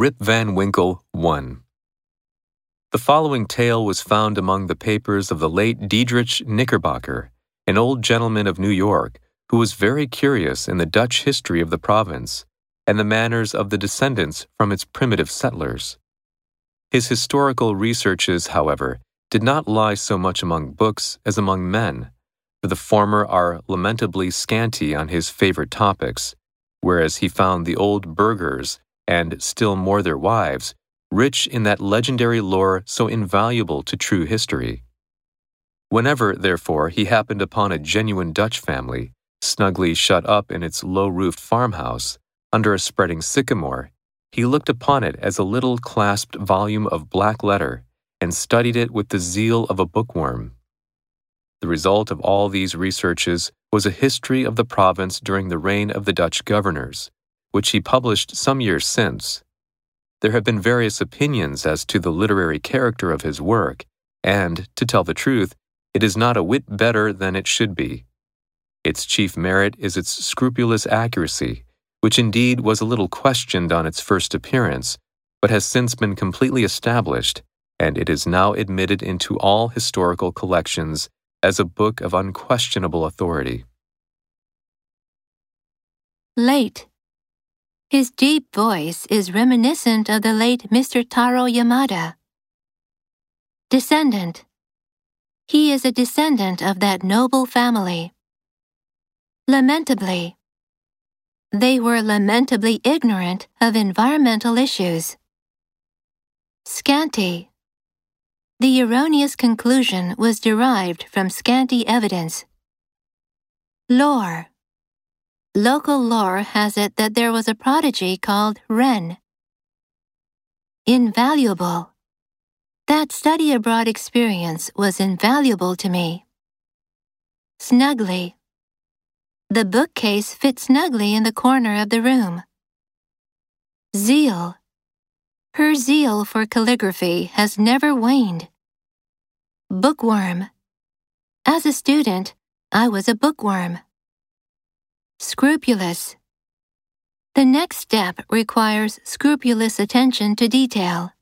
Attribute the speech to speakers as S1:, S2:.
S1: Rip Van Winkle 1. The following tale was found among the papers of the late Diedrich Knickerbocker, an old gentleman of New York who was very curious in the Dutch history of the province and the manners of the descendants from its primitive settlers. His historical researches, however, did not lie so much among books as among men, for the former are lamentably scanty on his favorite topics, whereas he found the old burghers, and still more their wives, rich in that legendary lore so invaluable to true history. Whenever, therefore, he happened upon a genuine Dutch family, snugly shut up in its low roofed farmhouse, under a spreading sycamore, he looked upon it as a little clasped volume of black letter and studied it with the zeal of a bookworm. The result of all these researches was a history of the province during the reign of the Dutch governors, which he published some years since. There have been various opinions as to the literary character of his work, and, to tell the truth, it is not a whit better than it should be. Its chief merit is its scrupulous accuracy, which indeed was a little questioned on its first appearance, but has since been completely established, and it is now admitted into all historical collections as a book of unquestionable authority.
S2: Late his deep voice is reminiscent of the late Mr. Taro Yamada. Descendant. He is a descendant of that noble family. Lamentably. They were lamentably ignorant of environmental issues. Scanty. The erroneous conclusion was derived from scanty evidence. Lore. Local lore has it that there was a prodigy called Wren. Invaluable. That study abroad experience was invaluable to me. Snugly. The bookcase fit snugly in the corner of the room. Zeal. Her zeal for calligraphy has never waned. Bookworm. As a student, I was a bookworm. Scrupulous. The next step requires scrupulous attention to detail.